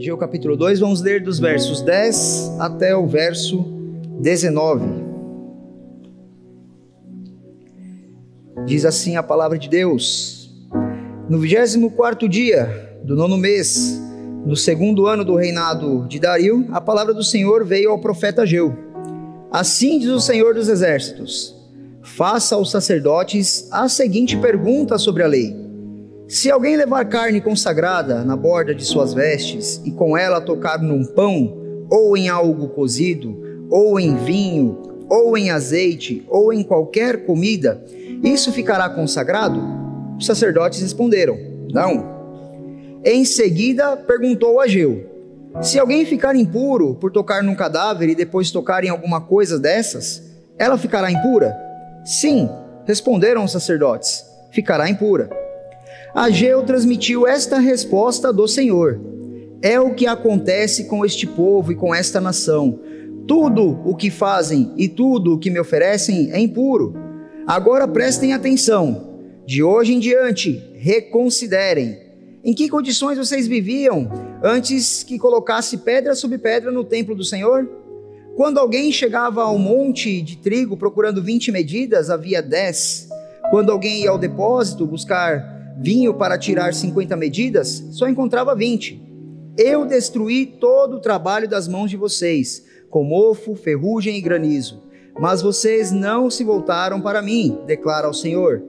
Ageu capítulo 2, vamos ler dos versos 10 até o verso 19. Diz assim a palavra de Deus: No 24 dia do nono mês, no segundo ano do reinado de Dario, a palavra do Senhor veio ao profeta Ageu. Assim diz o Senhor dos Exércitos: Faça aos sacerdotes a seguinte pergunta sobre a lei se alguém levar carne consagrada na borda de suas vestes e com ela tocar num pão, ou em algo cozido, ou em vinho, ou em azeite, ou em qualquer comida, isso ficará consagrado? Os sacerdotes responderam: Não. Em seguida perguntou a Ageu: Se alguém ficar impuro por tocar num cadáver e depois tocar em alguma coisa dessas, ela ficará impura? Sim, responderam os sacerdotes: Ficará impura. Ageu transmitiu esta resposta do Senhor: É o que acontece com este povo e com esta nação. Tudo o que fazem e tudo o que me oferecem é impuro. Agora prestem atenção. De hoje em diante, reconsiderem. Em que condições vocês viviam antes que colocasse pedra sobre pedra no templo do Senhor? Quando alguém chegava ao monte de trigo procurando 20 medidas, havia 10. Quando alguém ia ao depósito buscar vinho para tirar 50 medidas, só encontrava 20. Eu destruí todo o trabalho das mãos de vocês, com mofo, ferrugem e granizo. Mas vocês não se voltaram para mim, declara o Senhor.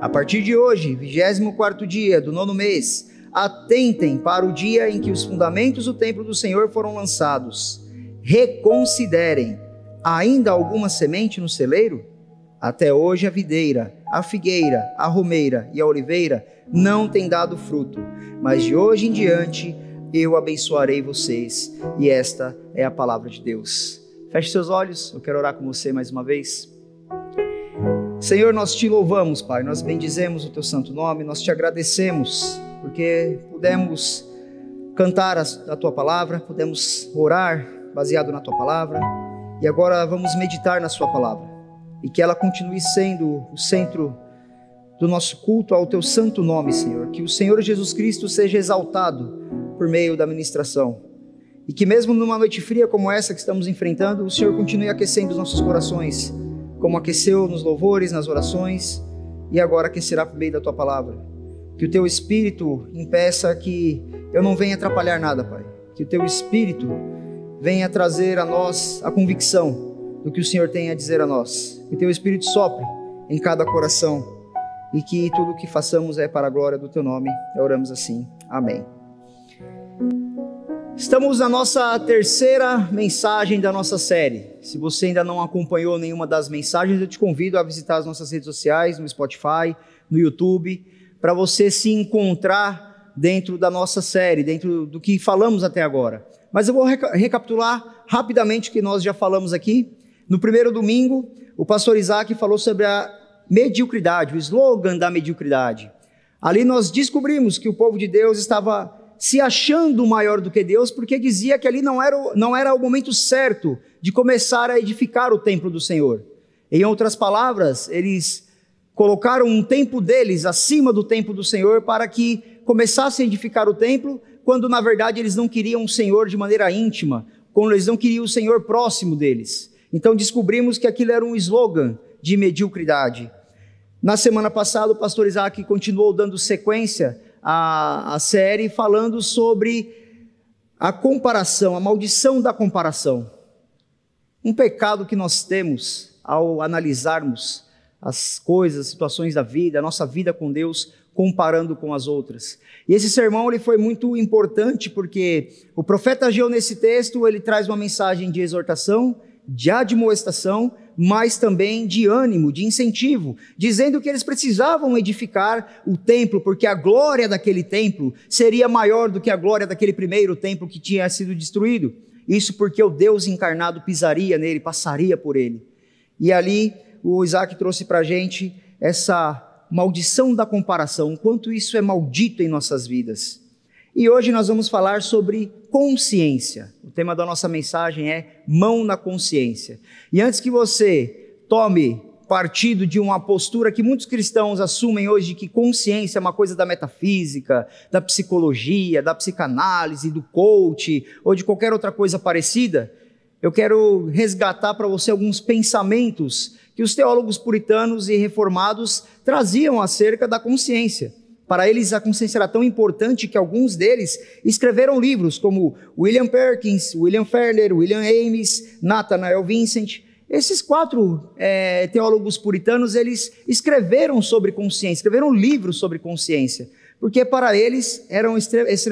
A partir de hoje, 24 dia do nono mês, atentem para o dia em que os fundamentos do templo do Senhor foram lançados. Reconsiderem: ainda alguma semente no celeiro? Até hoje a videira, a figueira, a romeira e a oliveira não têm dado fruto, mas de hoje em diante eu abençoarei vocês. E esta é a palavra de Deus. Feche seus olhos, eu quero orar com você mais uma vez. Senhor, nós te louvamos, Pai, nós bendizemos o teu santo nome, nós te agradecemos porque pudemos cantar a, tua palavra, pudemos orar baseado na tua palavra e agora vamos meditar na sua palavra e que ela continue sendo o centro do nosso culto ao teu santo nome, Senhor. Que o Senhor Jesus Cristo seja exaltado por meio da ministração. E que mesmo numa noite fria como essa que estamos enfrentando, o Senhor continue aquecendo os nossos corações, como aqueceu nos louvores, nas orações, e agora aquecerá por meio da tua palavra. Que o teu espírito impeça que eu não venha atrapalhar nada, Pai. Que o teu espírito venha trazer a nós a convicção do que o Senhor tem a dizer a nós. Que o teu Espírito sopre em cada coração e que tudo o que façamos é para a glória do teu nome. Oramos assim. Amém. Estamos na nossa terceira mensagem da nossa série. Se você ainda não acompanhou nenhuma das mensagens, eu te convido a visitar as nossas redes sociais, no Spotify, no YouTube, para você se encontrar dentro da nossa série, dentro do que falamos até agora. Mas eu vou recapitular rapidamente o que nós já falamos aqui no primeiro domingo, o pastor Isaac falou sobre a mediocridade, o slogan da mediocridade. Ali nós descobrimos que o povo de Deus estava se achando maior do que Deus, porque dizia que ali não era, não era o momento certo de começar a edificar o templo do Senhor. Em outras palavras, eles colocaram um tempo deles acima do templo do Senhor para que começassem a edificar o templo, quando na verdade eles não queriam o Senhor de maneira íntima, quando eles não queriam o Senhor próximo deles. Então descobrimos que aquilo era um slogan de mediocridade. Na semana passada, o pastor Isaac continuou dando sequência à, à série, falando sobre a comparação, a maldição da comparação. Um pecado que nós temos ao analisarmos as coisas, as situações da vida, a nossa vida com Deus, comparando com as outras. E esse sermão ele foi muito importante porque o profeta Ageu nesse texto, ele traz uma mensagem de exortação, de admoestação, mas também de ânimo, de incentivo, dizendo que eles precisavam edificar o templo, porque a glória daquele templo seria maior do que a glória daquele primeiro templo que tinha sido destruído. Isso porque o Deus encarnado pisaria nele, passaria por ele. E ali o Isaac trouxe para a gente essa maldição da comparação, o quanto isso é maldito em nossas vidas. E hoje nós vamos falar sobre consciência. O tema da nossa mensagem é mão na consciência. E antes que você tome partido de uma postura que muitos cristãos assumem hoje de que consciência é uma coisa da metafísica, da psicologia, da psicanálise, do coach ou de qualquer outra coisa parecida, eu quero resgatar para você alguns pensamentos que os teólogos puritanos e reformados traziam acerca da consciência. Para eles, a consciência era tão importante que alguns deles escreveram livros, como William Perkins, William Ferner, William Ames, Nathanael Vincent. Esses quatro é, teólogos puritanos, eles escreveram sobre consciência, escreveram livros sobre consciência, porque para eles era,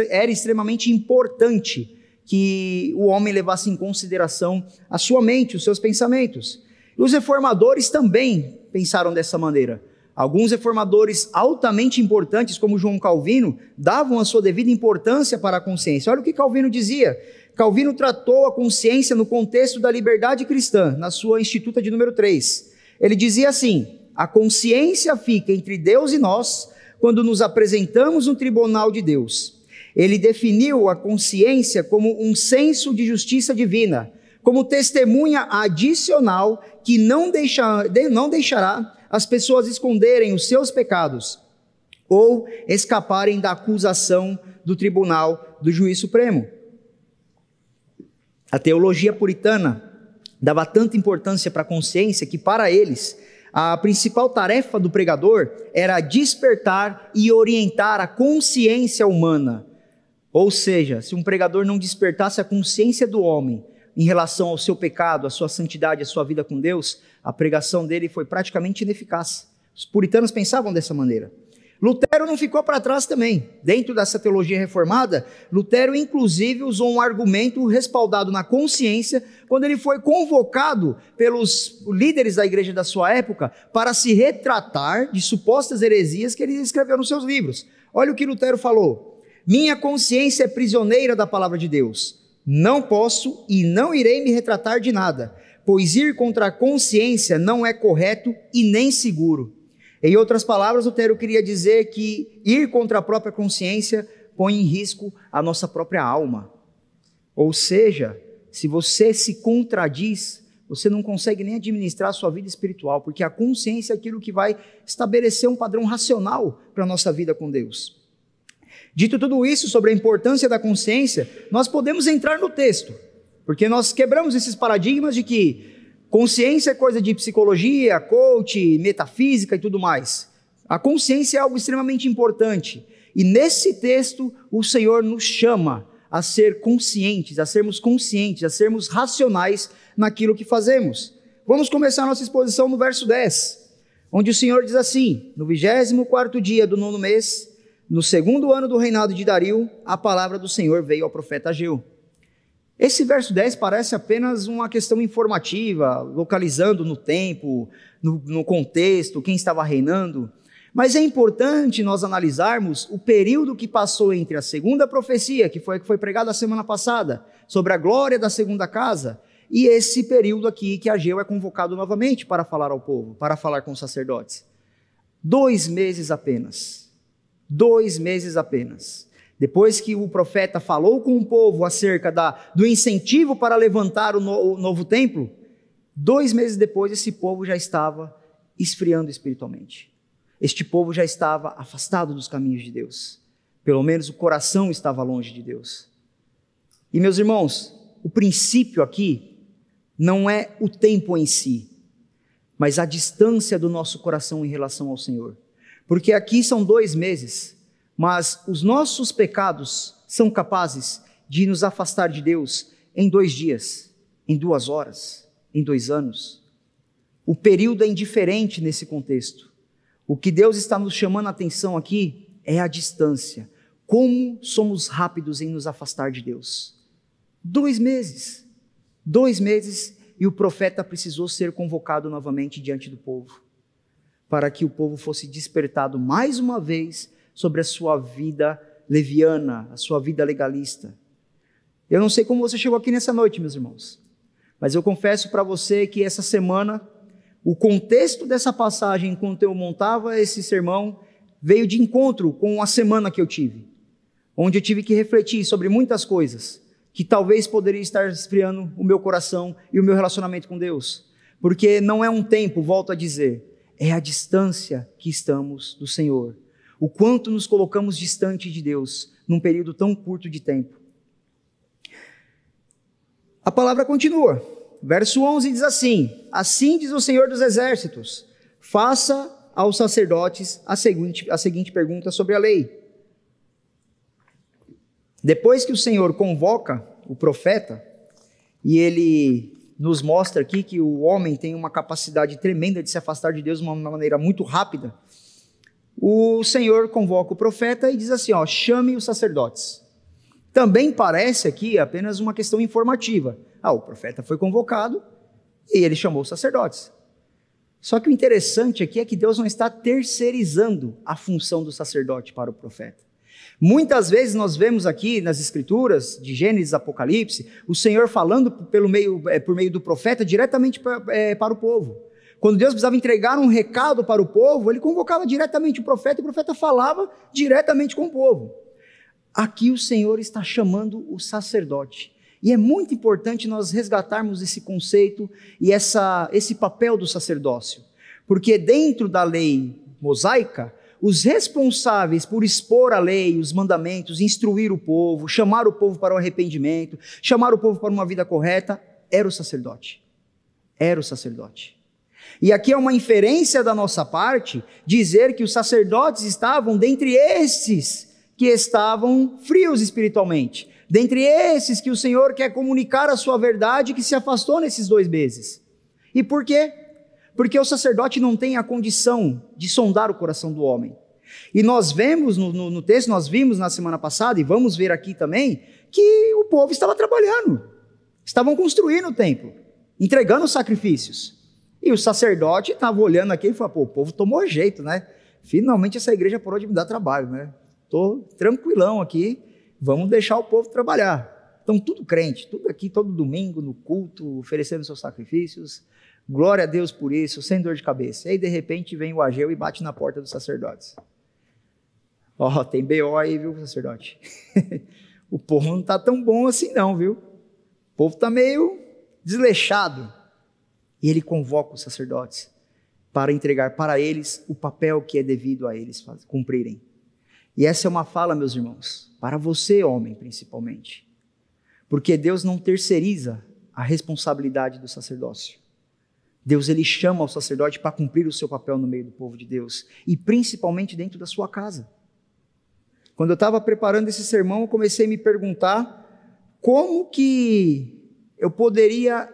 era extremamente importante que o homem levasse em consideração a sua mente, os seus pensamentos. E os reformadores também pensaram dessa maneira. Alguns reformadores altamente importantes, como João Calvino, davam a sua devida importância para a consciência. Olha o que Calvino dizia. Calvino tratou a consciência no contexto da liberdade cristã, na sua Instituta de número 3. Ele dizia assim: a consciência fica entre Deus e nós quando nos apresentamos no tribunal de Deus. Ele definiu a consciência como um senso de justiça divina, como testemunha adicional que não, deixa, não deixará as pessoas esconderem os seus pecados ou escaparem da acusação do tribunal do juiz supremo. A teologia puritana dava tanta importância para a consciência que, para eles, a principal tarefa do pregador era despertar e orientar a consciência humana. Ou seja, se um pregador não despertasse a consciência do homem em relação ao seu pecado, à sua santidade, à sua vida com Deus, a pregação dele foi praticamente ineficaz. Os puritanos pensavam dessa maneira. Lutero não ficou para trás também. Dentro dessa teologia reformada, Lutero inclusive usou um argumento respaldado na consciência quando ele foi convocado pelos líderes da igreja da sua época para se retratar de supostas heresias que ele escreveu nos seus livros. Olha o que Lutero falou: Minha consciência é prisioneira da palavra de Deus. Não posso e não irei me retratar de nada, pois ir contra a consciência não é correto e nem seguro. Em outras palavras, Lutero queria dizer que ir contra a própria consciência põe em risco a nossa própria alma. Ou seja, se você se contradiz, você não consegue nem administrar a sua vida espiritual, porque a consciência é aquilo que vai estabelecer um padrão racional para a nossa vida com Deus. Dito tudo isso sobre a importância da consciência, nós podemos entrar no texto, porque nós quebramos esses paradigmas de que consciência é coisa de psicologia, coach, metafísica e tudo mais. A consciência é algo extremamente importante. E nesse texto, o Senhor nos chama a ser conscientes, a sermos conscientes, a sermos racionais naquilo que fazemos. Vamos começar nossa exposição no verso 10, onde o Senhor diz assim: No 24 dia do nono mês, no segundo ano do reinado de Dario, a palavra do Senhor veio ao profeta Ageu. Esse verso 10 parece apenas uma questão informativa, localizando no tempo, no, no, contexto, quem estava reinando. Mas é importante nós analisarmos o período que passou entre a segunda profecia, que foi a que foi pregada a semana passada, sobre a glória da segunda casa, e esse período aqui que Ageu é convocado novamente para falar ao povo, para falar com os sacerdotes. Dois meses apenas. Dois meses apenas. Depois que o profeta falou com o povo acerca da, do incentivo para levantar o, no, o novo templo, dois meses depois esse povo já estava esfriando espiritualmente. Este povo já estava afastado dos caminhos de Deus. Pelo menos o coração estava longe de Deus. E meus irmãos, o princípio aqui não é o tempo em si, mas a distância do nosso coração em relação ao Senhor. Porque aqui são dois meses, mas os nossos pecados são capazes de nos afastar de Deus em dois dias, em duas horas, em dois anos. O período é indiferente nesse contexto. O que Deus está nos chamando a atenção aqui é a distância. Como somos rápidos em nos afastar de Deus. Dois meses. Dois meses e o profeta precisou ser convocado novamente diante do povo para que o povo fosse despertado mais uma vez sobre a sua vida leviana, a sua vida legalista. Eu não sei como você chegou aqui nessa noite, meus irmãos, mas eu confesso para você que essa semana, o contexto dessa passagem, enquanto eu montava esse sermão, veio de encontro com a semana que eu tive, onde eu tive que refletir sobre muitas coisas que talvez poderiam estar esfriando o meu coração e o meu relacionamento com Deus. porque não é um tempo, volto a dizer, é a distância que estamos do Senhor. O quanto nos colocamos distante de Deus num período tão curto de tempo. A palavra continua. Verso 11 diz assim: Assim diz o Senhor dos Exércitos: Faça aos sacerdotes a seguinte, a seguinte pergunta sobre a lei. Depois que o Senhor convoca o profeta, e ele nos mostra aqui que o homem tem uma capacidade tremenda de se afastar de Deus de uma maneira muito rápida, o Senhor convoca o profeta e diz assim: ó, chame os sacerdotes. Também parece aqui apenas uma questão informativa. Ah, o profeta foi convocado e ele chamou os sacerdotes. Só que o interessante aqui é que Deus não está terceirizando a função do sacerdote para o profeta. Muitas vezes nós vemos aqui nas escrituras de Gênesis Apocalipse o Senhor falando pelo meio, é, por meio do profeta diretamente para, é, para o povo. Quando Deus precisava entregar um recado para o povo, ele convocava diretamente o profeta e o profeta falava diretamente com o povo. Aqui o Senhor está chamando o sacerdote. E é muito importante nós resgatarmos esse conceito e essa, esse papel do sacerdócio. Porque dentro da lei mosaica, os responsáveis por expor a lei, os mandamentos, instruir o povo, chamar o povo para o arrependimento, chamar o povo para uma vida correta, era o sacerdote. Era o sacerdote. E aqui é uma inferência da nossa parte dizer que os sacerdotes estavam dentre esses que estavam frios espiritualmente, dentre esses que o Senhor quer comunicar a sua verdade que se afastou nesses dois meses. E por quê? Porque o sacerdote não tem a condição de sondar o coração do homem. E nós vemos no, no, no, texto, nós vimos na semana passada, e vamos ver aqui também, que o povo estava trabalhando, estavam construindo o templo, entregando os sacrifícios. E o sacerdote estava olhando aqui e falou: pô, o povo tomou jeito, né? Finalmente essa igreja parou de me dar trabalho, né? Estou tranquilão aqui, vamos deixar o povo trabalhar. Então, tudo crente, tudo aqui, todo domingo, no culto, oferecendo seus sacrifícios, Glória a Deus por isso, sem dor de cabeça. E aí, de repente, vem o Ageu e bate na porta dos sacerdotes. Ó, oh, tem BO aí, viu, sacerdote? o povo não está tão bom assim, não, viu? O povo está meio desleixado. E ele convoca os sacerdotes para entregar para eles o papel que é devido a eles cumprirem. E essa é uma fala, meus irmãos, para você, homem, principalmente. Porque Deus não terceiriza a responsabilidade do sacerdócio. Deus ele chama o sacerdote para cumprir o seu papel no meio do povo de Deus e principalmente dentro da sua casa. Quando eu estava preparando esse sermão, eu comecei a me perguntar como que eu poderia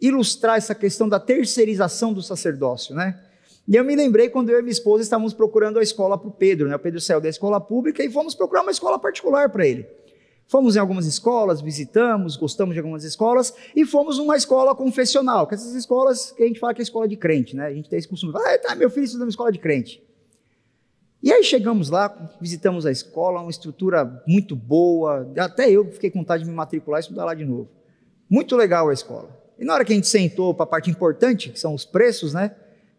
ilustrar essa questão da terceirização do sacerdócio, né? E eu me lembrei quando eu e minha esposa estávamos procurando a escola para o Pedro, né? O Pedro saiu da escola pública e fomos procurar uma escola particular para ele. Fomos em algumas escolas, visitamos, gostamos de algumas escolas e fomos numa escola confessional, que essas escolas que a gente fala que é escola de crente, né? A gente tem esse costume, ah, tá, meu filho estuda numa escola de crente. E aí chegamos lá, visitamos a escola, uma estrutura muito boa, até eu fiquei com vontade de me matricular e estudar lá de novo. Muito legal a escola. E na hora que a gente sentou para a parte importante, que são os preços, né?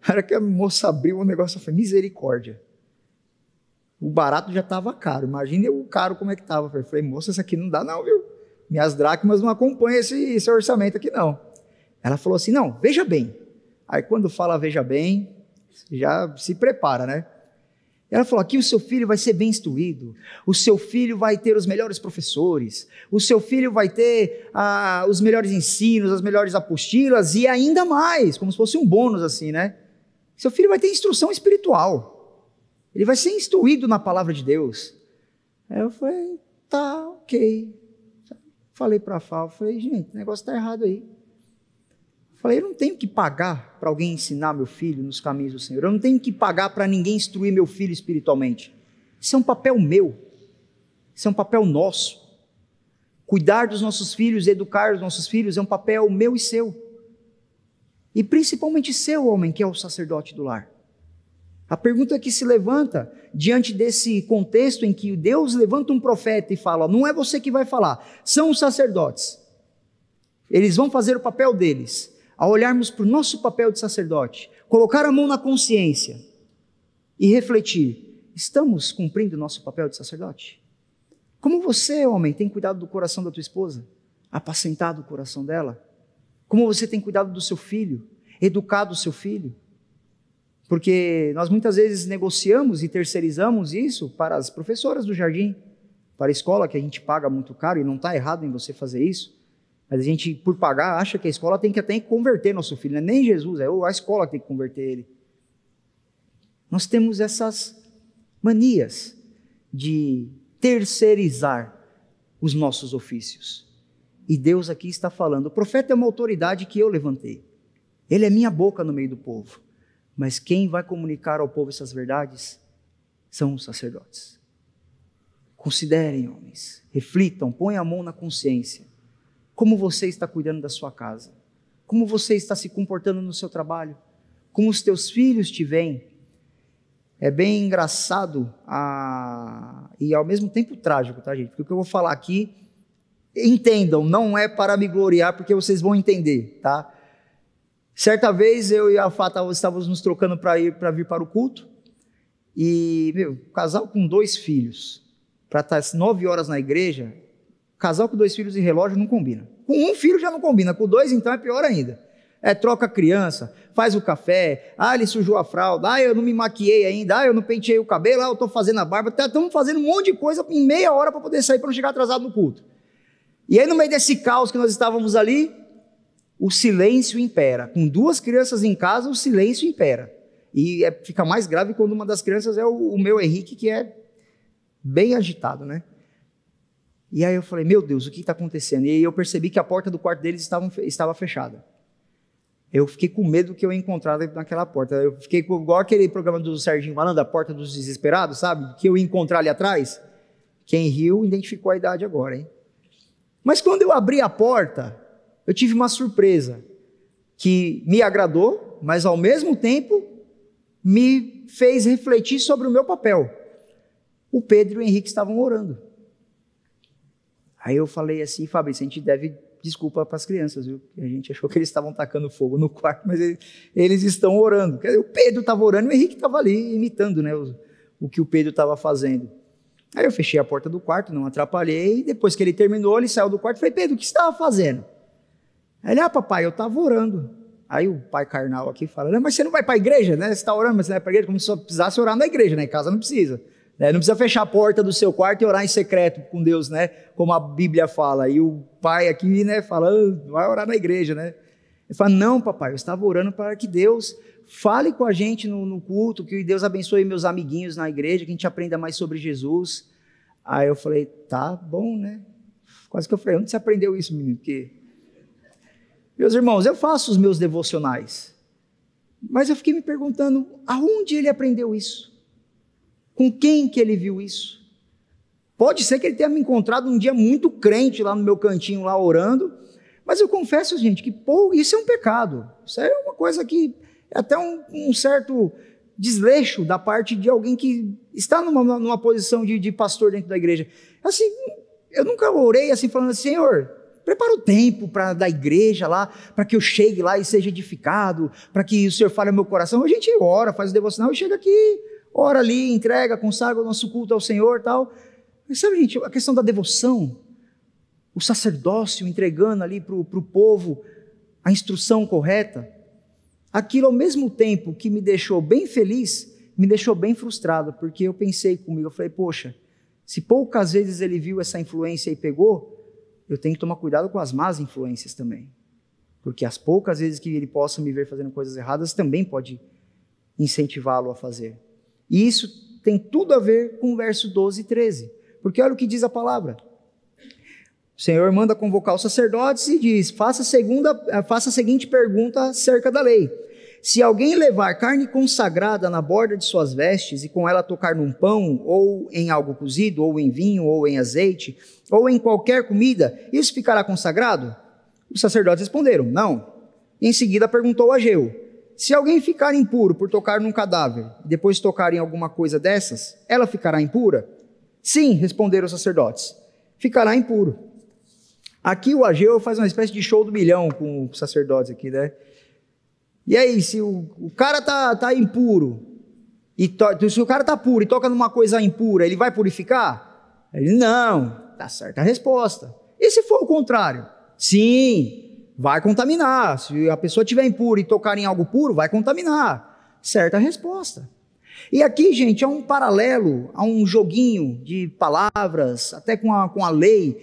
Na hora que a moça abriu o negócio, eu falei, misericórdia. O barato já estava caro. Imagine o caro como é que estava. Eu falei, moça, isso aqui não dá não, viu? Minhas dracmas não acompanham esse, esse orçamento aqui não. Ela falou assim, não, veja bem. Aí quando fala veja bem, já se prepara, né? Ela falou: aqui o seu filho vai ser bem instruído, o seu filho vai ter os melhores professores, o seu filho vai ter ah, os melhores ensinos, as melhores apostilas e ainda mais, como se fosse um bônus assim, né? Seu filho vai ter instrução espiritual. Ele vai ser instruído na palavra de Deus. Aí eu falei, tá, ok. Falei para a Fábio, falei, gente, o negócio está errado aí. Falei, eu não tenho que pagar para alguém ensinar meu filho nos caminhos do Senhor. Eu não tenho que pagar para ninguém instruir meu filho espiritualmente. Isso é um papel meu. Isso é um papel nosso. Cuidar dos nossos filhos, educar os nossos filhos é um papel meu e seu. E principalmente seu, homem, que é o sacerdote do lar. A pergunta que se levanta diante desse contexto em que Deus levanta um profeta e fala: não é você que vai falar, são os sacerdotes. Eles vão fazer o papel deles. Ao olharmos para o nosso papel de sacerdote, colocar a mão na consciência e refletir: estamos cumprindo o nosso papel de sacerdote? Como você, homem, tem cuidado do coração da tua esposa? Apacentado o coração dela? Como você tem cuidado do seu filho? educado o seu filho? Porque nós muitas vezes negociamos e terceirizamos isso para as professoras do jardim, para a escola que a gente paga muito caro, e não está errado em você fazer isso, mas a gente, por pagar, acha que a escola tem que até converter nosso filho, não é nem Jesus, é a escola que tem que converter ele. Nós temos essas manias de terceirizar os nossos ofícios. E Deus aqui está falando: o profeta é uma autoridade que eu levantei. Ele é minha boca no meio do povo. Mas quem vai comunicar ao povo essas verdades são os sacerdotes. Considerem, homens, reflitam, ponham a mão na consciência. Como você está cuidando da sua casa? Como você está se comportando no seu trabalho? Como os teus filhos te veem? É bem engraçado a... e ao mesmo tempo trágico, tá, gente? Porque o que eu vou falar aqui, entendam, não é para me gloriar, porque vocês vão entender, tá? Certa vez eu e a Fata estávamos nos trocando para ir para vir para o culto. E, meu, casal com dois filhos, para estar nove horas na igreja, casal com dois filhos e relógio não combina. Com um filho já não combina, com dois então é pior ainda. É, troca a criança, faz o café, ah, ele sujou a fralda, ah, eu não me maquiei ainda, ah, eu não penteei o cabelo, ah, eu estou fazendo a barba, estamos tá, fazendo um monte de coisa em meia hora para poder sair para não chegar atrasado no culto. E aí, no meio desse caos que nós estávamos ali, o silêncio impera. Com duas crianças em casa, o silêncio impera. E é, fica mais grave quando uma das crianças é o, o meu Henrique, que é bem agitado, né? E aí eu falei, meu Deus, o que está acontecendo? E aí eu percebi que a porta do quarto deles estava, estava fechada. Eu fiquei com medo que eu ia encontrar naquela porta. Eu fiquei igual aquele programa do Serginho Malandro, a porta dos desesperados, sabe? Que eu ia encontrar ali atrás. Quem riu identificou a idade agora, hein? Mas quando eu abri a porta, eu tive uma surpresa que me agradou, mas ao mesmo tempo me fez refletir sobre o meu papel. O Pedro e o Henrique estavam orando. Aí eu falei assim, Fabrício, a gente deve desculpa para as crianças, viu? A gente achou que eles estavam tacando fogo no quarto, mas eles, estão orando. O Pedro estava orando e o Henrique estava ali imitando né, o, o que o Pedro estava fazendo. Aí eu fechei a porta do quarto, não atrapalhei, depois que ele terminou, ele saiu do quarto e falei, Pedro, o que você estava fazendo? Ele, ah, papai, eu estava orando. Aí o pai carnal aqui fala, mas você não vai para a igreja, né? Você está orando, mas você não vai para a igreja, como se só precisasse orar na igreja, né? Em casa não precisa. Né? Não precisa fechar a porta do seu quarto e orar em secreto com Deus, né? Como a Bíblia fala. E o pai aqui, né, fala, ah, vai orar na igreja, né? Ele fala, não, papai, eu estava orando para que Deus fale com a gente no, no culto, que Deus abençoe meus amiguinhos na igreja, que a gente aprenda mais sobre Jesus. Aí eu falei, tá bom, né? Quase que eu falei, onde você aprendeu isso, menino? Porque meus irmãos, eu faço os meus devocionais, mas eu fiquei me perguntando aonde ele aprendeu isso? Com quem que ele viu isso? Pode ser que ele tenha me encontrado um dia muito crente lá no meu cantinho, lá orando, mas eu confesso, gente, que pô, isso é um pecado. Isso é uma coisa que é até um, um certo desleixo da parte de alguém que está numa, numa posição de, de pastor dentro da igreja. Assim, eu nunca orei assim, falando assim, Senhor, Prepara o tempo para da igreja lá, para que eu chegue lá e seja edificado, para que o Senhor fale ao meu coração. A gente ora, faz o devocional e chega aqui, ora ali, entrega, consagra o nosso culto ao Senhor tal. Mas sabe, gente, a questão da devoção, o sacerdócio entregando ali para o povo a instrução correta, aquilo ao mesmo tempo que me deixou bem feliz, me deixou bem frustrado, porque eu pensei comigo, eu falei, poxa, se poucas vezes ele viu essa influência e pegou, eu tenho que tomar cuidado com as más influências também. Porque as poucas vezes que ele possa me ver fazendo coisas erradas também pode incentivá-lo a fazer. E isso tem tudo a ver com o verso 12 e 13. Porque olha o que diz a palavra. O Senhor manda convocar os sacerdotes e diz: faça a, segunda, faça a seguinte pergunta acerca da lei. Se alguém levar carne consagrada na borda de suas vestes e com ela tocar num pão, ou em algo cozido, ou em vinho, ou em azeite, ou em qualquer comida, isso ficará consagrado? Os sacerdotes responderam: Não. Em seguida perguntou a Geu: Se alguém ficar impuro por tocar num cadáver, depois tocar em alguma coisa dessas, ela ficará impura? Sim, responderam os sacerdotes: Ficará impuro. Aqui o Ageu faz uma espécie de show do milhão com os sacerdotes aqui, né? E aí, se o, o cara tá, tá impuro, e to, se o cara tá puro e toca numa coisa impura, ele vai purificar? Ele, não, tá certa a resposta. E se for o contrário? Sim, Vai contaminar. Se a pessoa estiver impura e tocar em algo puro, vai contaminar. Certa resposta. E aqui, gente, é um paralelo, há um joguinho de palavras, até com a, com a lei,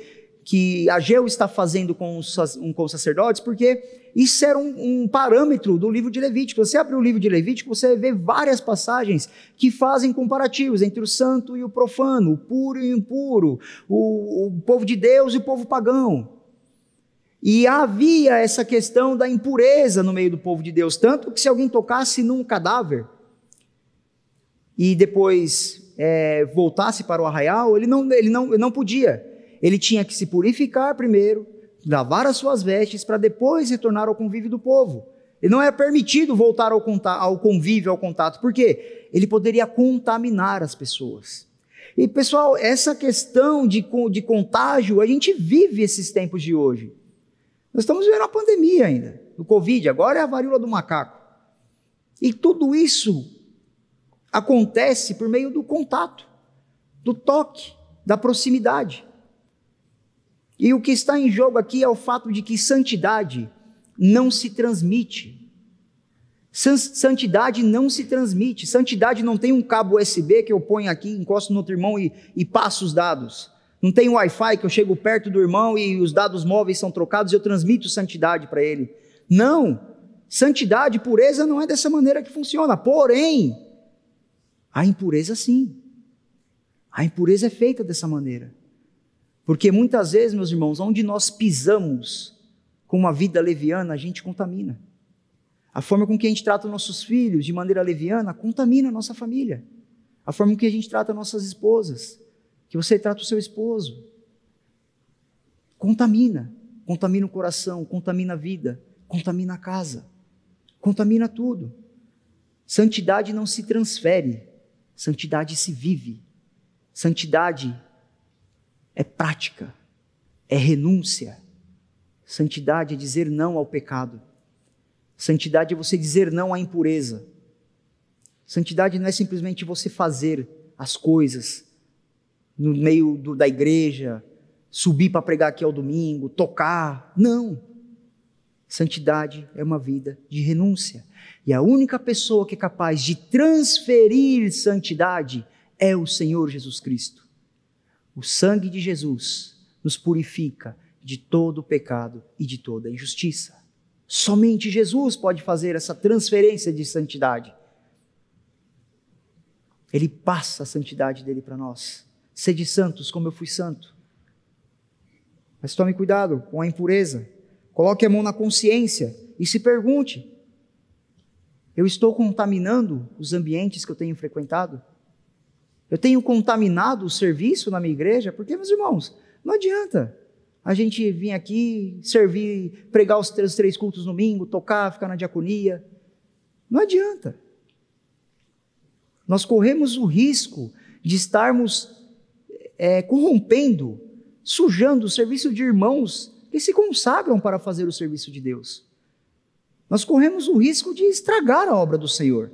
que Ageu está fazendo com os, com os sacerdotes, porque isso era um, um, parâmetro do livro de Levítico. Você abre o livro de Levítico, você vê várias passagens que fazem comparativos entre o santo e o profano, o puro e o impuro, o, o povo de Deus e o povo pagão. E havia essa questão da impureza no meio do povo de Deus, tanto que se alguém tocasse num cadáver e depois é, voltasse para o arraial, ele não, ele não, ele não podia ele tinha que se purificar primeiro, lavar as suas vestes, para depois retornar ao convívio do povo. Ele não é permitido voltar ao, ao convívio, ao contato, porque ele poderia contaminar as pessoas. E pessoal, essa questão de, de contágio, a gente vive esses tempos de hoje. Nós estamos vivendo a pandemia ainda, do Covid, agora é a varíola do macaco. E tudo isso acontece por meio do contato, do toque, da proximidade. E o que está em jogo aqui é o fato de que santidade não se transmite. Santidade não se transmite. Santidade não tem um cabo USB que eu ponho aqui, encosto no outro irmão e, e passo os dados. Não tem Wi-Fi que eu chego perto do irmão e os dados móveis são trocados e eu transmito santidade para ele. Não. Santidade, pureza não é dessa maneira que funciona. Porém, a impureza sim. A impureza é feita dessa maneira. Porque muitas vezes, meus irmãos, onde nós pisamos com uma vida leviana, a gente contamina. A forma com que a gente trata nossos filhos de maneira leviana contamina a nossa família. A forma com que a gente trata nossas esposas, que você trata o seu esposo, contamina. Contamina o coração, contamina a vida, contamina a casa, contamina tudo. Santidade não se transfere, santidade se vive. Santidade é prática, é renúncia. Santidade é dizer não ao pecado. Santidade é você dizer não à impureza. Santidade não é simplesmente você fazer as coisas no meio do, da igreja, subir para pregar aqui ao domingo, tocar. Não. Santidade é uma vida de renúncia. E a única pessoa que é capaz de transferir santidade é o Senhor Jesus Cristo. O sangue de Jesus nos purifica de todo pecado e de toda injustiça. Somente Jesus pode fazer essa transferência de santidade. Ele passa a santidade dele para nós. Sede santos como eu fui santo. Mas tome cuidado com a impureza. Coloque a mão na consciência e se pergunte: eu estou contaminando os ambientes que eu tenho frequentado? Eu tenho contaminado o serviço na minha igreja, porque, meus irmãos, não adianta a gente vir aqui, servir, pregar os três, três cultos no domingo, tocar, ficar na diaconia. Não adianta. Nós corremos o risco de estarmos é, corrompendo, sujando o serviço de irmãos que se consagram para fazer o serviço de Deus. Nós corremos o risco de estragar a obra do Senhor.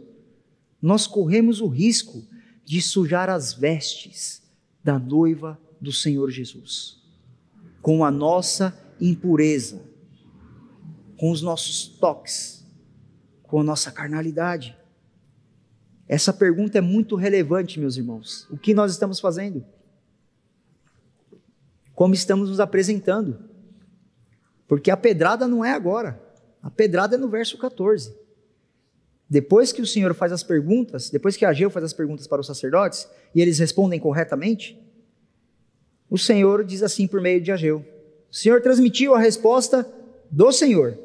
Nós corremos o risco de sujar as vestes da noiva do Senhor Jesus, com a nossa impureza, com os nossos toques, com a nossa carnalidade. Essa pergunta é muito relevante, meus irmãos. O que nós estamos fazendo? Como estamos nos apresentando? Porque a pedrada não é agora, a pedrada é no verso 14. Depois que o Senhor faz as perguntas, depois que Ageu faz as perguntas para os sacerdotes, e eles respondem corretamente, o Senhor diz assim por meio de Ageu: O Senhor transmitiu a resposta do Senhor.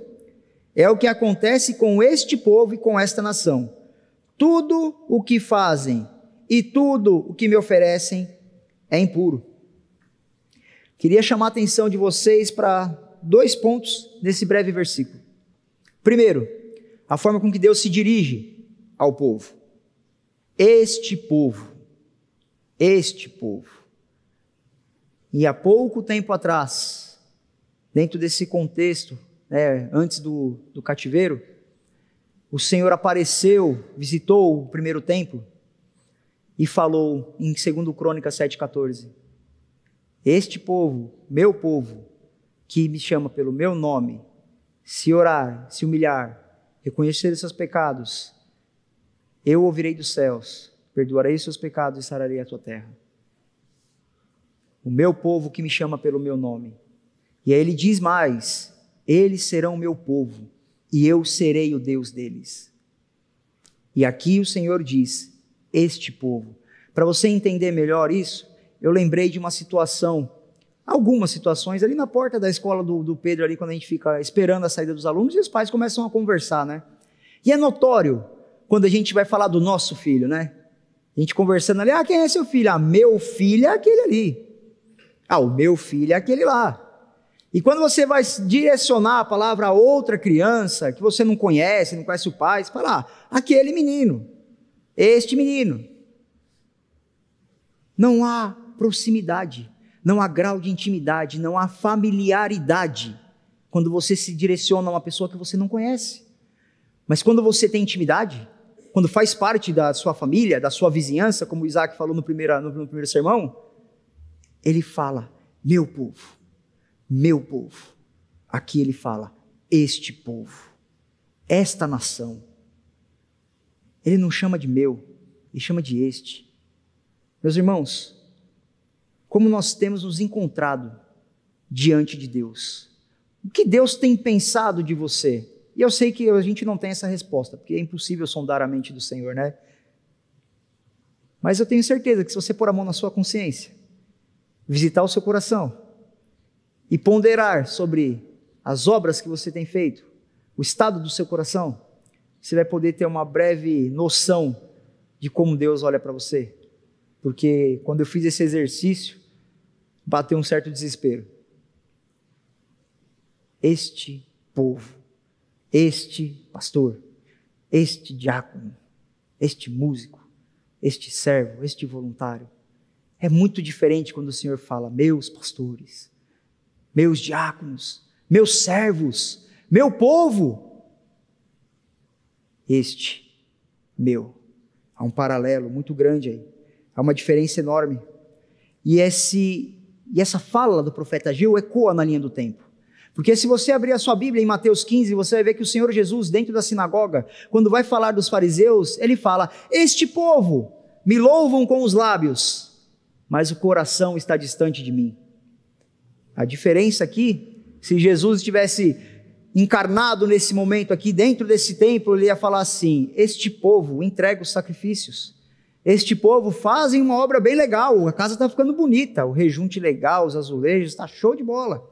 É o que acontece com este povo e com esta nação. Tudo o que fazem e tudo o que me oferecem é impuro. Queria chamar a atenção de vocês para dois pontos nesse breve versículo. Primeiro, a forma com que Deus se dirige ao povo. Este povo, este povo. E há pouco tempo atrás, dentro desse contexto, né, antes do, do cativeiro, o Senhor apareceu, visitou o primeiro templo e falou em 2 Crônica 7,14: Este povo, meu povo, que me chama pelo meu nome, se orar, se humilhar, reconhecer os seus pecados, eu ouvirei dos céus, perdoarei os seus pecados e sararei a tua terra. O meu povo que me chama pelo meu nome. E aí ele diz mais: eles serão meu povo, e eu serei o Deus deles. E aqui o Senhor diz: este povo. Para você entender melhor isso, eu lembrei de uma situação, algumas situações ali na porta da escola do, do Pedro, ali quando a gente fica esperando a saída dos alunos e os pais começam a conversar, né? E é notório quando a gente vai falar do nosso filho, né? A gente conversando ali, ah, quem é seu filho? Ah, meu filho é aquele ali. Ah, o meu filho é aquele lá. E quando você vai direcionar a palavra a outra criança que você não conhece, não conhece o pai, você fala, ah, aquele menino, este menino. Não há proximidade, não há grau de intimidade, não há familiaridade quando você se direciona a uma pessoa que você não conhece. Mas quando você tem intimidade, quando faz parte da sua família, da sua vizinhança, como Isaac falou no primeiro, no primeiro sermão, ele fala, meu povo, meu povo. Aqui ele fala, este povo, esta nação. Ele não chama de meu, ele chama de este. Meus irmãos, como nós temos nos encontrado diante de Deus? O que Deus tem pensado de você? E eu sei que a gente não tem essa resposta, porque é impossível sondar a mente do Senhor, né? Mas eu tenho certeza que se você pôr a mão na sua consciência, visitar o seu coração e ponderar sobre as obras que você tem feito, o estado do seu coração, você vai poder ter uma breve noção de como Deus olha para você porque quando eu fiz esse exercício, bateu um certo desespero. Este povo, este pastor, este diácono, este músico, este servo, este voluntário, é muito diferente quando o Senhor fala, meus pastores, meus diáconos, meus servos, meu povo. Este, meu. Há um paralelo muito grande aí. Há uma diferença enorme. E, esse, e essa fala do profeta Gil ecoa na linha do tempo. Porque se você abrir a sua Bíblia em Mateus 15, você vai ver que o Senhor Jesus, dentro da sinagoga, quando vai falar dos fariseus, ele fala: Este povo me louvam com os lábios, mas o coração está distante de mim. A diferença aqui, se Jesus estivesse encarnado nesse momento aqui, dentro desse templo, ele ia falar assim: Este povo entrega os sacrifícios, este povo fazem uma obra bem legal, a casa está ficando bonita, o rejunte legal, os azulejos, está show de bola.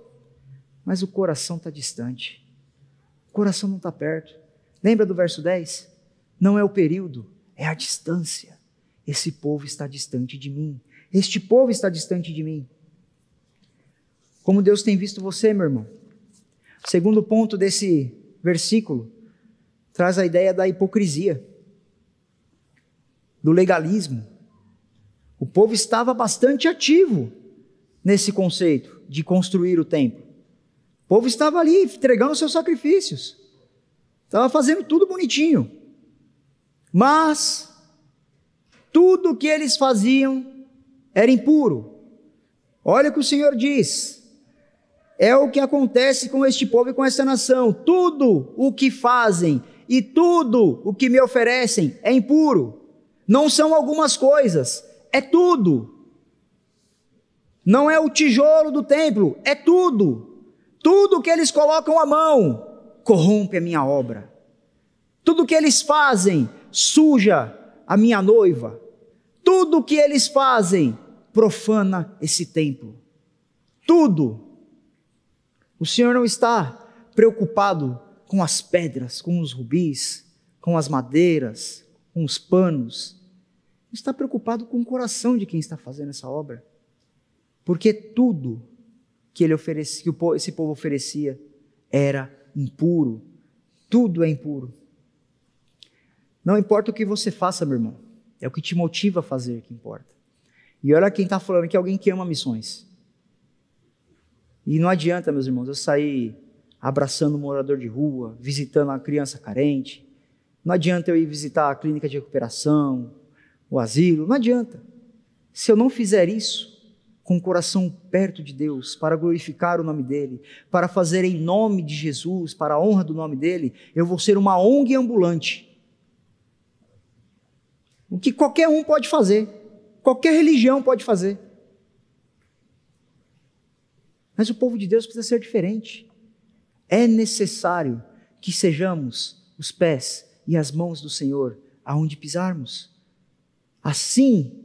Mas o coração está distante. O coração não está perto. Lembra do verso 10? Não é o período, é a distância. Esse povo está distante de mim. Este povo está distante de mim. Como Deus tem visto você, meu irmão. Segundo ponto desse versículo traz a ideia da hipocrisia do legalismo. O povo estava bastante ativo nesse conceito de construir o templo. O povo estava ali entregando seus sacrifícios, estava fazendo tudo bonitinho. Mas tudo o que eles faziam era impuro. Olha o que o Senhor diz. É o que acontece com este povo e com esta nação. Tudo o que fazem e tudo o que me oferecem é impuro. Não são algumas coisas, é tudo. Não é o tijolo do templo, é tudo. Tudo que eles colocam a mão corrompe a minha obra. Tudo que eles fazem suja a minha noiva. Tudo que eles fazem profana esse templo. Tudo. O Senhor não está preocupado com as pedras, com os rubis, com as madeiras, com os panos, está preocupado com o coração de quem está fazendo essa obra. Porque tudo que ele oferecia, que esse povo oferecia era impuro. Tudo é impuro. Não importa o que você faça, meu irmão, é o que te motiva a fazer que importa. E olha quem está falando é alguém que ama missões. E não adianta, meus irmãos, eu sair abraçando um morador de rua, visitando uma criança carente, não adianta eu ir visitar a clínica de recuperação, o asilo, não adianta. Se eu não fizer isso, com o coração perto de Deus, para glorificar o nome dEle, para fazer em nome de Jesus, para a honra do nome dEle, eu vou ser uma ONG ambulante. O que qualquer um pode fazer, qualquer religião pode fazer. Mas o povo de Deus precisa ser diferente. É necessário que sejamos os pés e as mãos do Senhor aonde pisarmos. Assim,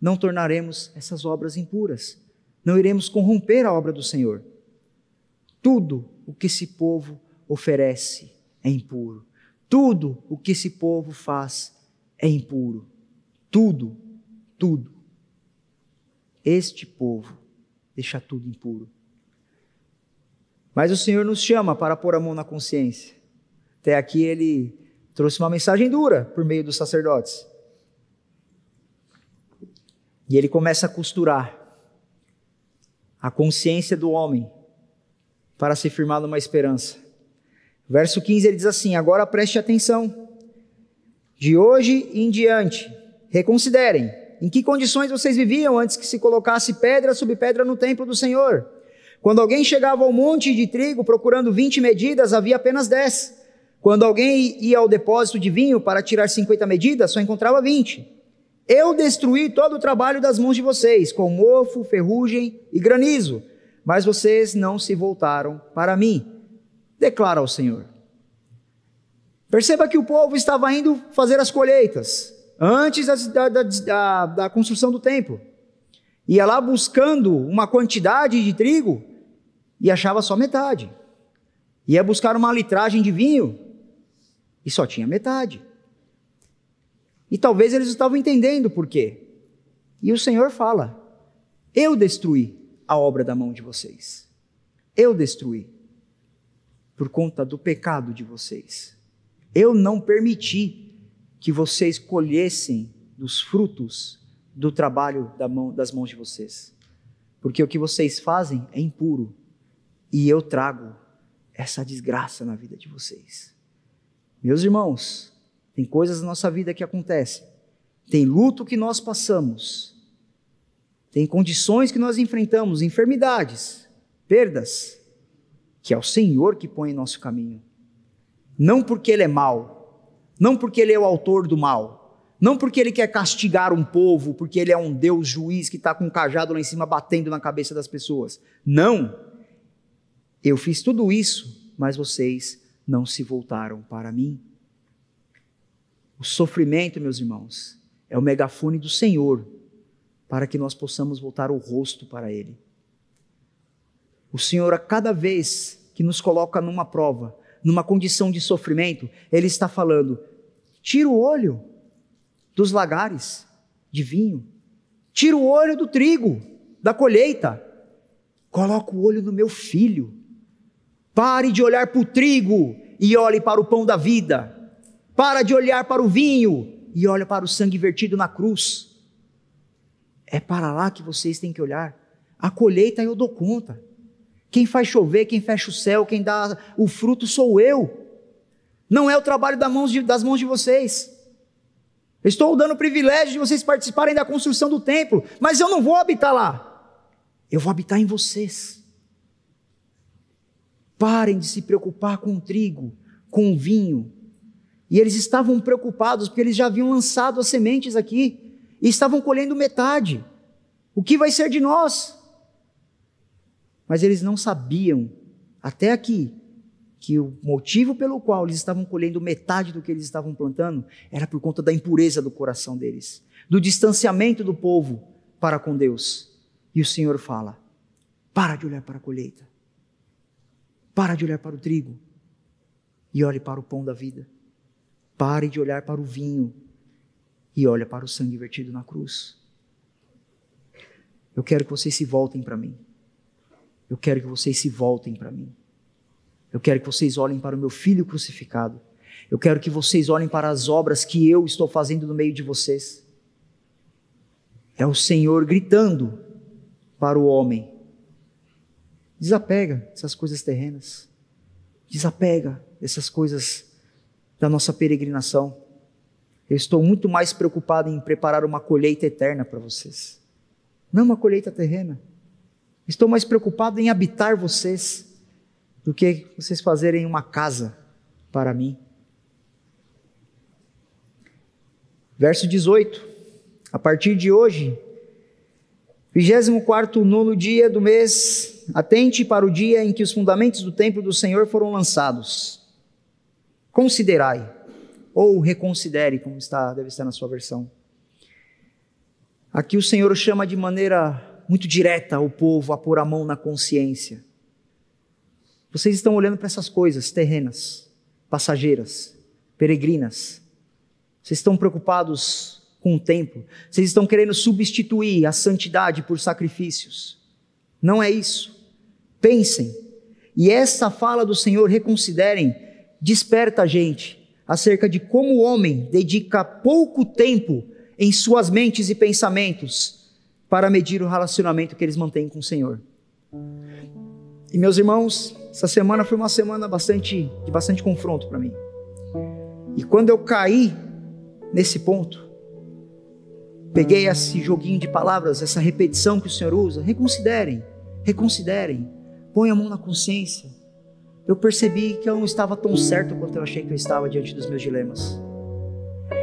não tornaremos essas obras impuras, não iremos corromper a obra do Senhor. Tudo o que esse povo oferece é impuro. Tudo o que esse povo faz é impuro. Tudo, tudo. Este povo deixa tudo impuro. Mas o Senhor nos chama para pôr a mão na consciência. Até aqui ele trouxe uma mensagem dura por meio dos sacerdotes. E ele começa a costurar a consciência do homem para se firmar numa esperança. Verso 15 ele diz assim: Agora preste atenção. De hoje em diante, reconsiderem em que condições vocês viviam antes que se colocasse pedra sobre pedra no templo do Senhor. Quando alguém chegava ao monte de trigo procurando 20 medidas, havia apenas 10. Quando alguém ia ao depósito de vinho para tirar 50 medidas, só encontrava 20. Eu destruí todo o trabalho das mãos de vocês, com mofo, ferrugem e granizo, mas vocês não se voltaram para mim, declara o Senhor. Perceba que o povo estava indo fazer as colheitas antes da, da, da, da construção do templo. Ia lá buscando uma quantidade de trigo e achava só metade. Ia buscar uma litragem de vinho e só tinha metade. E talvez eles estavam entendendo por quê. E o Senhor fala: Eu destruí a obra da mão de vocês. Eu destruí. Por conta do pecado de vocês. Eu não permiti que vocês colhessem dos frutos do trabalho da mão, das mãos de vocês. Porque o que vocês fazem é impuro. E eu trago essa desgraça na vida de vocês. Meus irmãos, tem coisas na nossa vida que acontecem. Tem luto que nós passamos. Tem condições que nós enfrentamos, enfermidades, perdas, que é o Senhor que põe em nosso caminho. Não porque Ele é mau, não porque Ele é o autor do mal, não porque Ele quer castigar um povo, porque Ele é um Deus juiz que está com um cajado lá em cima batendo na cabeça das pessoas. Não. Eu fiz tudo isso, mas vocês não se voltaram para mim. O sofrimento, meus irmãos, é o megafone do Senhor para que nós possamos voltar o rosto para Ele. O Senhor, a cada vez que nos coloca numa prova, numa condição de sofrimento, Ele está falando: tira o olho dos lagares de vinho, tira o olho do trigo, da colheita, coloca o olho no meu filho. Pare de olhar para o trigo e olhe para o pão da vida. Para de olhar para o vinho e olha para o sangue vertido na cruz. É para lá que vocês têm que olhar. A colheita eu dou conta. Quem faz chover, quem fecha o céu, quem dá o fruto sou eu. Não é o trabalho das mãos de, das mãos de vocês. Estou dando o privilégio de vocês participarem da construção do templo, mas eu não vou habitar lá. Eu vou habitar em vocês. Parem de se preocupar com o trigo, com o vinho, e eles estavam preocupados porque eles já haviam lançado as sementes aqui e estavam colhendo metade. O que vai ser de nós? Mas eles não sabiam, até aqui, que o motivo pelo qual eles estavam colhendo metade do que eles estavam plantando era por conta da impureza do coração deles, do distanciamento do povo para com Deus. E o Senhor fala: para de olhar para a colheita, para de olhar para o trigo e olhe para o pão da vida. Pare de olhar para o vinho e olhe para o sangue vertido na cruz. Eu quero que vocês se voltem para mim. Eu quero que vocês se voltem para mim. Eu quero que vocês olhem para o meu filho crucificado. Eu quero que vocês olhem para as obras que eu estou fazendo no meio de vocês. É o Senhor gritando para o homem: desapega dessas coisas terrenas, desapega dessas coisas da nossa peregrinação. Eu estou muito mais preocupado em preparar uma colheita eterna para vocês, não uma colheita terrena. Estou mais preocupado em habitar vocês do que vocês fazerem uma casa para mim. Verso 18. A partir de hoje, 24 nono dia do mês, atente para o dia em que os fundamentos do templo do Senhor foram lançados. Considerai, ou reconsidere, como está, deve estar na sua versão. Aqui o Senhor chama de maneira muito direta o povo a pôr a mão na consciência. Vocês estão olhando para essas coisas terrenas, passageiras, peregrinas. Vocês estão preocupados com o tempo. Vocês estão querendo substituir a santidade por sacrifícios. Não é isso. Pensem. E essa fala do Senhor, reconsiderem, desperta a gente acerca de como o homem dedica pouco tempo em suas mentes e pensamentos para medir o relacionamento que eles mantêm com o Senhor. E meus irmãos, essa semana foi uma semana bastante de bastante confronto para mim. E quando eu caí nesse ponto, peguei esse joguinho de palavras, essa repetição que o Senhor usa, reconsiderem, reconsiderem, põe a mão na consciência. Eu percebi que eu não estava tão certo quanto eu achei que eu estava diante dos meus dilemas.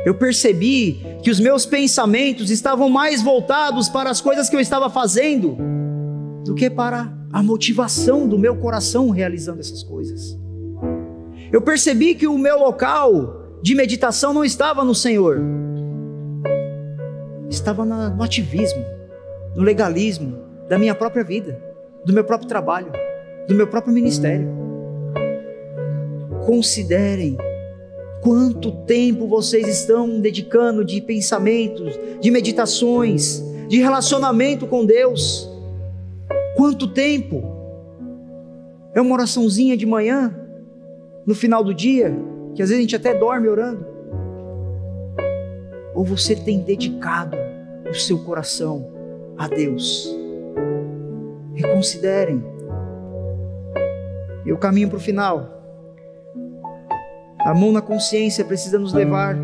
Eu percebi que os meus pensamentos estavam mais voltados para as coisas que eu estava fazendo do que para a motivação do meu coração realizando essas coisas. Eu percebi que o meu local de meditação não estava no Senhor, estava no ativismo, no legalismo da minha própria vida, do meu próprio trabalho, do meu próprio ministério. Considerem Quanto tempo vocês estão dedicando de pensamentos, de meditações, de relacionamento com Deus? Quanto tempo? É uma oraçãozinha de manhã, no final do dia, que às vezes a gente até dorme orando? Ou você tem dedicado o seu coração a Deus? Reconsiderem. Eu caminho para o final. A mão na consciência precisa nos levar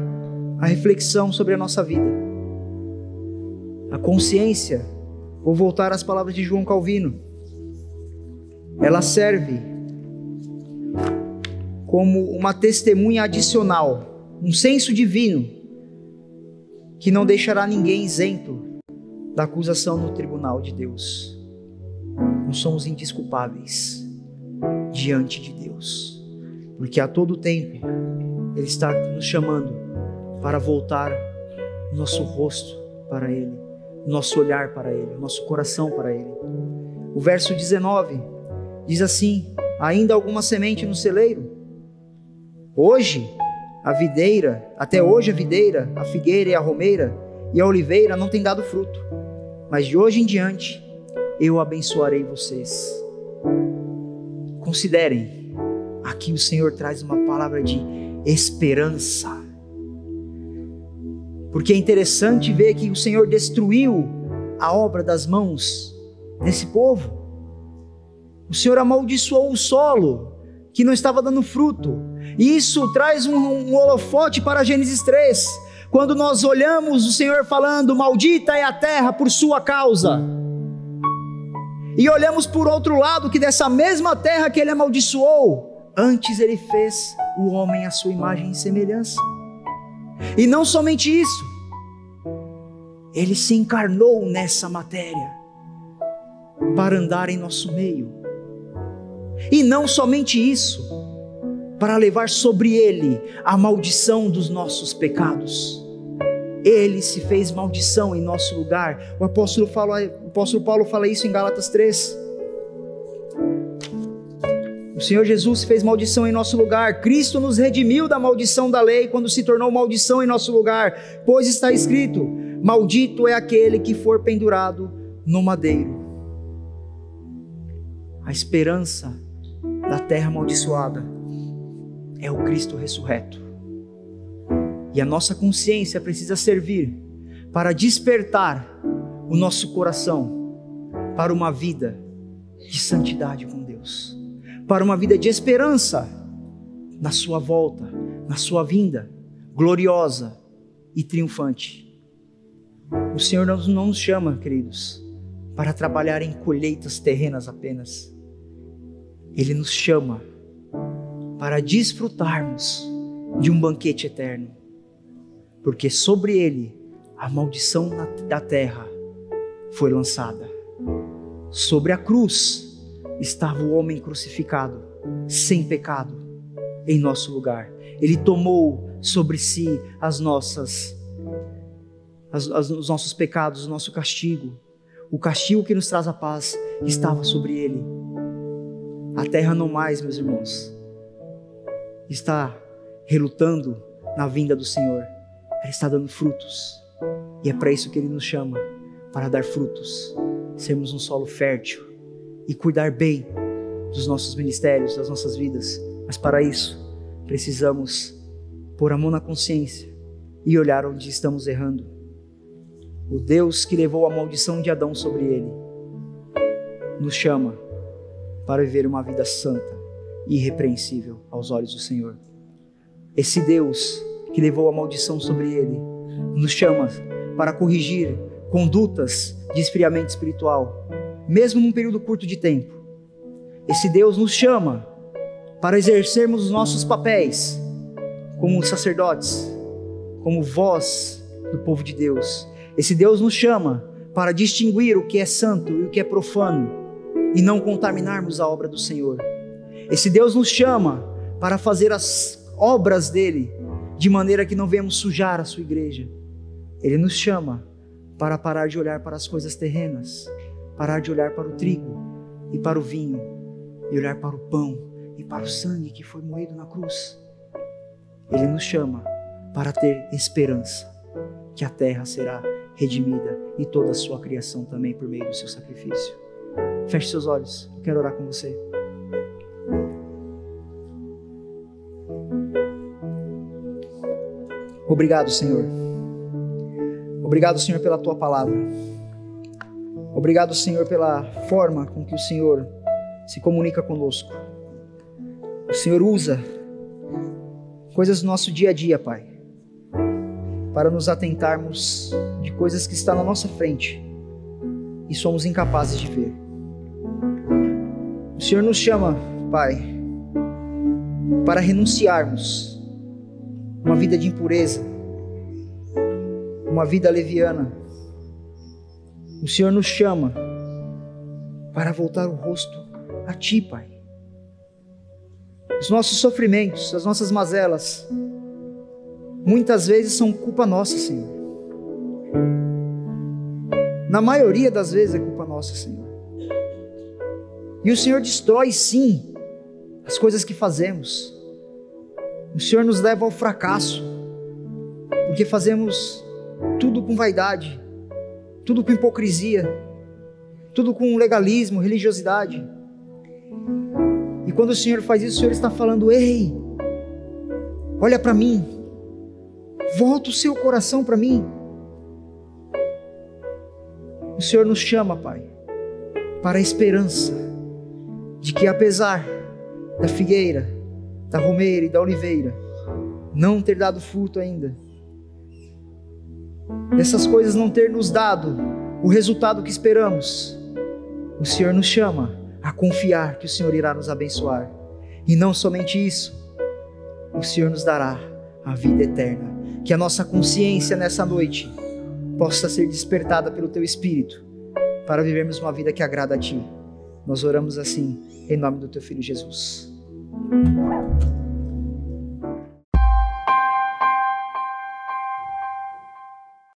à reflexão sobre a nossa vida. A consciência, vou voltar às palavras de João Calvino, ela serve como uma testemunha adicional, um senso divino que não deixará ninguém isento da acusação no tribunal de Deus. Nós somos indisculpáveis diante de Deus porque a todo tempo Ele está nos chamando para voltar nosso rosto para Ele, nosso olhar para Ele, nosso coração para Ele. O verso 19 diz assim: Ainda alguma semente no celeiro? Hoje, a videira, até hoje a videira, a figueira e a romeira e a oliveira não têm dado fruto, mas de hoje em diante eu abençoarei vocês. Considerem Aqui o Senhor traz uma palavra de esperança. Porque é interessante ver que o Senhor destruiu a obra das mãos desse povo. O Senhor amaldiçoou o solo que não estava dando fruto. Isso traz um, um holofote para Gênesis 3. Quando nós olhamos o Senhor falando: Maldita é a terra por sua causa. E olhamos por outro lado que dessa mesma terra que ele amaldiçoou, Antes ele fez o homem à sua imagem e semelhança. E não somente isso, ele se encarnou nessa matéria para andar em nosso meio. E não somente isso, para levar sobre ele a maldição dos nossos pecados. Ele se fez maldição em nosso lugar. O apóstolo, fala, o apóstolo Paulo fala isso em Gálatas 3. O Senhor Jesus fez maldição em nosso lugar. Cristo nos redimiu da maldição da lei quando se tornou maldição em nosso lugar, pois está escrito: Maldito é aquele que for pendurado no madeiro. A esperança da terra amaldiçoada é o Cristo ressurreto. E a nossa consciência precisa servir para despertar o nosso coração para uma vida de santidade com Deus para uma vida de esperança na sua volta, na sua vinda gloriosa e triunfante. O Senhor não nos chama, queridos, para trabalhar em colheitas terrenas apenas. Ele nos chama para desfrutarmos de um banquete eterno, porque sobre ele a maldição da terra foi lançada. Sobre a cruz estava o homem crucificado, sem pecado, em nosso lugar. Ele tomou sobre si as nossas as, as, os nossos pecados, o nosso castigo. O castigo que nos traz a paz estava sobre ele. A terra não mais, meus irmãos, está relutando na vinda do Senhor. Ela está dando frutos. E é para isso que ele nos chama para dar frutos, sermos um solo fértil e cuidar bem dos nossos ministérios, das nossas vidas. Mas para isso, precisamos pôr a mão na consciência e olhar onde estamos errando. O Deus que levou a maldição de Adão sobre ele nos chama para viver uma vida santa irrepreensível aos olhos do Senhor. Esse Deus que levou a maldição sobre ele nos chama para corrigir condutas de esfriamento espiritual, mesmo num período curto de tempo. Esse Deus nos chama para exercermos os nossos papéis como sacerdotes, como voz do povo de Deus. Esse Deus nos chama para distinguir o que é santo e o que é profano e não contaminarmos a obra do Senhor. Esse Deus nos chama para fazer as obras dele de maneira que não venhamos sujar a sua igreja. Ele nos chama para parar de olhar para as coisas terrenas, parar de olhar para o trigo e para o vinho, e olhar para o pão e para o sangue que foi moído na cruz. Ele nos chama para ter esperança que a terra será redimida e toda a sua criação também por meio do seu sacrifício. Feche seus olhos, quero orar com você. Obrigado, Senhor. Obrigado, Senhor, pela tua palavra. Obrigado, Senhor, pela forma com que o Senhor se comunica conosco. O Senhor usa coisas do nosso dia a dia, Pai, para nos atentarmos de coisas que estão na nossa frente e somos incapazes de ver. O Senhor nos chama, Pai, para renunciarmos uma vida de impureza, uma vida leviana. O Senhor nos chama para voltar o rosto a Ti, Pai. Os nossos sofrimentos, as nossas mazelas, muitas vezes são culpa nossa, Senhor. Na maioria das vezes é culpa nossa, Senhor. E o Senhor destrói, sim, as coisas que fazemos. O Senhor nos leva ao fracasso, porque fazemos tudo com vaidade, tudo com hipocrisia, tudo com legalismo, religiosidade. E quando o Senhor faz isso, o Senhor está falando: ei, olha para mim, volta o seu coração para mim. O Senhor nos chama, Pai, para a esperança de que apesar da figueira, da romeira e da oliveira não ter dado fruto ainda, dessas coisas não ter nos dado o resultado que esperamos, o Senhor nos chama a confiar que o Senhor irá nos abençoar. E não somente isso, o Senhor nos dará a vida eterna. Que a nossa consciência nessa noite possa ser despertada pelo Teu Espírito para vivermos uma vida que agrada a Ti. Nós oramos assim, em nome do Teu Filho Jesus. Thank you.